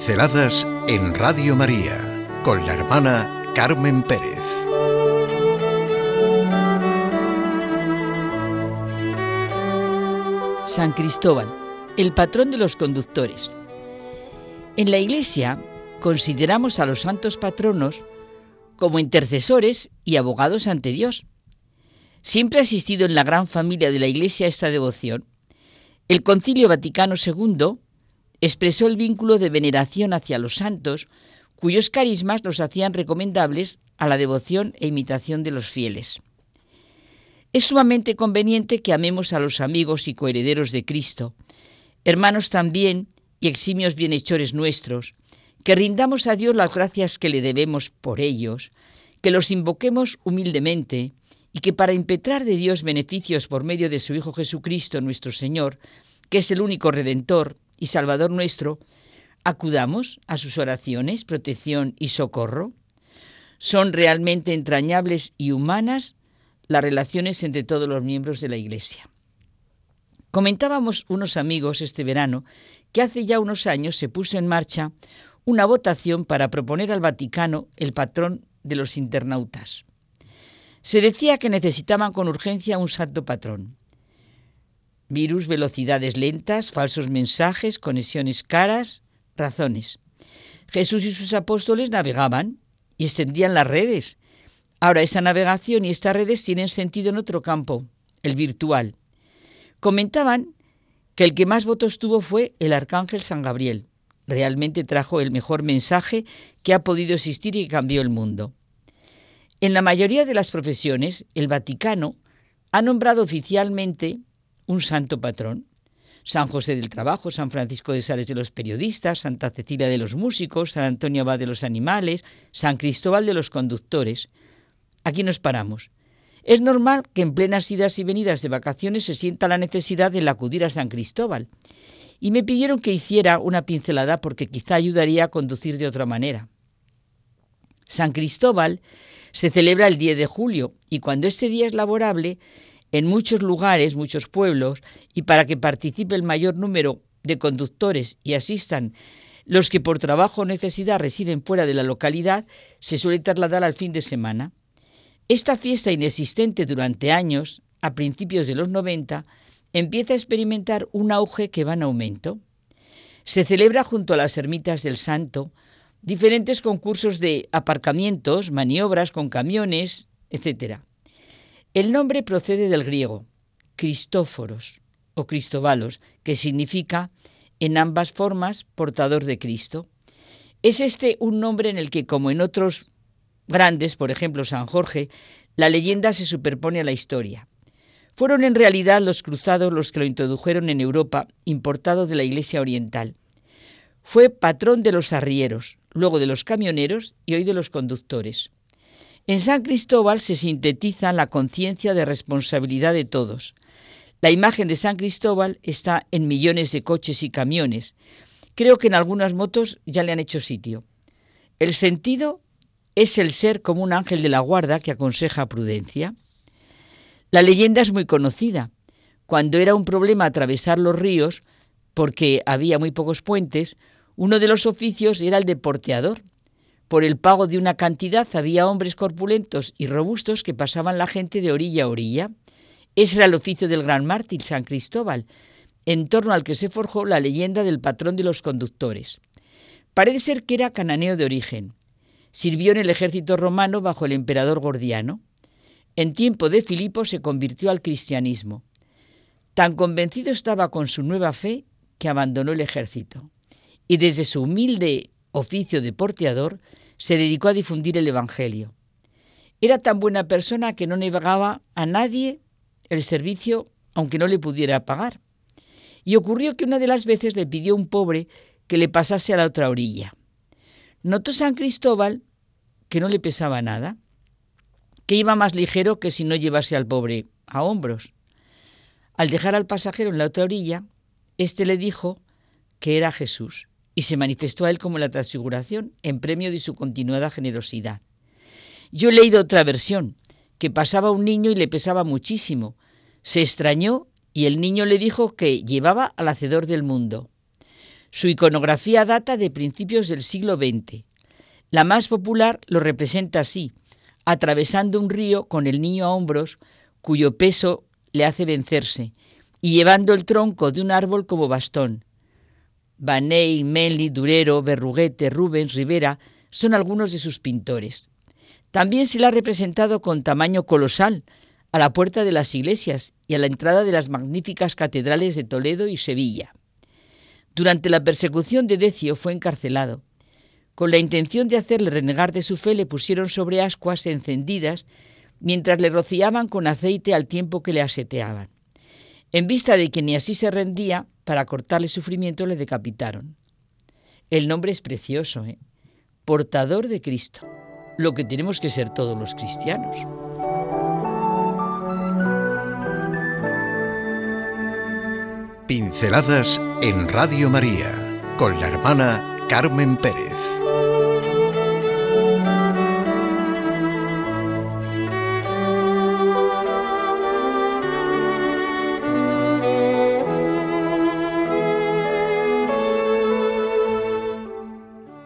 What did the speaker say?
Pinceladas en Radio María con la hermana Carmen Pérez. San Cristóbal, el patrón de los conductores. En la Iglesia consideramos a los santos patronos como intercesores y abogados ante Dios. Siempre ha existido en la gran familia de la Iglesia esta devoción. El Concilio Vaticano II expresó el vínculo de veneración hacia los santos, cuyos carismas los hacían recomendables a la devoción e imitación de los fieles. Es sumamente conveniente que amemos a los amigos y coherederos de Cristo, hermanos también y eximios bienhechores nuestros, que rindamos a Dios las gracias que le debemos por ellos, que los invoquemos humildemente y que para impetrar de Dios beneficios por medio de su Hijo Jesucristo nuestro Señor, que es el único Redentor, y Salvador nuestro, acudamos a sus oraciones, protección y socorro? ¿Son realmente entrañables y humanas las relaciones entre todos los miembros de la Iglesia? Comentábamos unos amigos este verano que hace ya unos años se puso en marcha una votación para proponer al Vaticano el patrón de los internautas. Se decía que necesitaban con urgencia un santo patrón virus, velocidades lentas, falsos mensajes, conexiones caras, razones. Jesús y sus apóstoles navegaban y extendían las redes. Ahora esa navegación y estas redes tienen sentido en otro campo, el virtual. Comentaban que el que más votos tuvo fue el arcángel San Gabriel. Realmente trajo el mejor mensaje que ha podido existir y cambió el mundo. En la mayoría de las profesiones, el Vaticano ha nombrado oficialmente un santo patrón. San José del Trabajo, San Francisco de Sales de los Periodistas, Santa Cecilia de los Músicos, San Antonio Abad de los Animales, San Cristóbal de los Conductores. Aquí nos paramos. Es normal que en plenas idas y venidas de vacaciones se sienta la necesidad de acudir a San Cristóbal. Y me pidieron que hiciera una pincelada porque quizá ayudaría a conducir de otra manera. San Cristóbal se celebra el 10 de julio y cuando este día es laborable, en muchos lugares, muchos pueblos, y para que participe el mayor número de conductores y asistan los que por trabajo o necesidad residen fuera de la localidad, se suele trasladar al fin de semana. Esta fiesta inexistente durante años, a principios de los 90, empieza a experimentar un auge que va en aumento. Se celebra junto a las ermitas del Santo diferentes concursos de aparcamientos, maniobras con camiones, etc. El nombre procede del griego Cristóforos o Cristobalos, que significa en ambas formas portador de Cristo. Es este un nombre en el que, como en otros grandes, por ejemplo San Jorge, la leyenda se superpone a la historia. Fueron en realidad los cruzados los que lo introdujeron en Europa, importado de la Iglesia Oriental. Fue patrón de los arrieros, luego de los camioneros y hoy de los conductores. En San Cristóbal se sintetiza la conciencia de responsabilidad de todos. La imagen de San Cristóbal está en millones de coches y camiones. Creo que en algunas motos ya le han hecho sitio. El sentido es el ser como un ángel de la guarda que aconseja prudencia. La leyenda es muy conocida. Cuando era un problema atravesar los ríos, porque había muy pocos puentes, uno de los oficios era el de porteador. Por el pago de una cantidad había hombres corpulentos y robustos que pasaban la gente de orilla a orilla. Ese era el oficio del gran mártir San Cristóbal, en torno al que se forjó la leyenda del patrón de los conductores. Parece ser que era cananeo de origen. Sirvió en el ejército romano bajo el emperador Gordiano. En tiempo de Filipo se convirtió al cristianismo. Tan convencido estaba con su nueva fe que abandonó el ejército. Y desde su humilde oficio de porteador, se dedicó a difundir el Evangelio. Era tan buena persona que no negaba a nadie el servicio aunque no le pudiera pagar. Y ocurrió que una de las veces le pidió a un pobre que le pasase a la otra orilla. Notó San Cristóbal que no le pesaba nada, que iba más ligero que si no llevase al pobre a hombros. Al dejar al pasajero en la otra orilla, éste le dijo que era Jesús y se manifestó a él como la transfiguración en premio de su continuada generosidad. Yo he leído otra versión, que pasaba un niño y le pesaba muchísimo. Se extrañó y el niño le dijo que llevaba al Hacedor del mundo. Su iconografía data de principios del siglo XX. La más popular lo representa así, atravesando un río con el niño a hombros, cuyo peso le hace vencerse, y llevando el tronco de un árbol como bastón. Baney, Menli, Durero, Berruguete, Rubens, Rivera son algunos de sus pintores. También se la ha representado con tamaño colosal a la puerta de las iglesias y a la entrada de las magníficas catedrales de Toledo y Sevilla. Durante la persecución de Decio fue encarcelado. Con la intención de hacerle renegar de su fe le pusieron sobre ascuas encendidas mientras le rociaban con aceite al tiempo que le aseteaban. En vista de que ni así se rendía, para cortarle sufrimiento le decapitaron. El nombre es precioso, ¿eh? portador de Cristo, lo que tenemos que ser todos los cristianos. Pinceladas en Radio María con la hermana Carmen Pérez.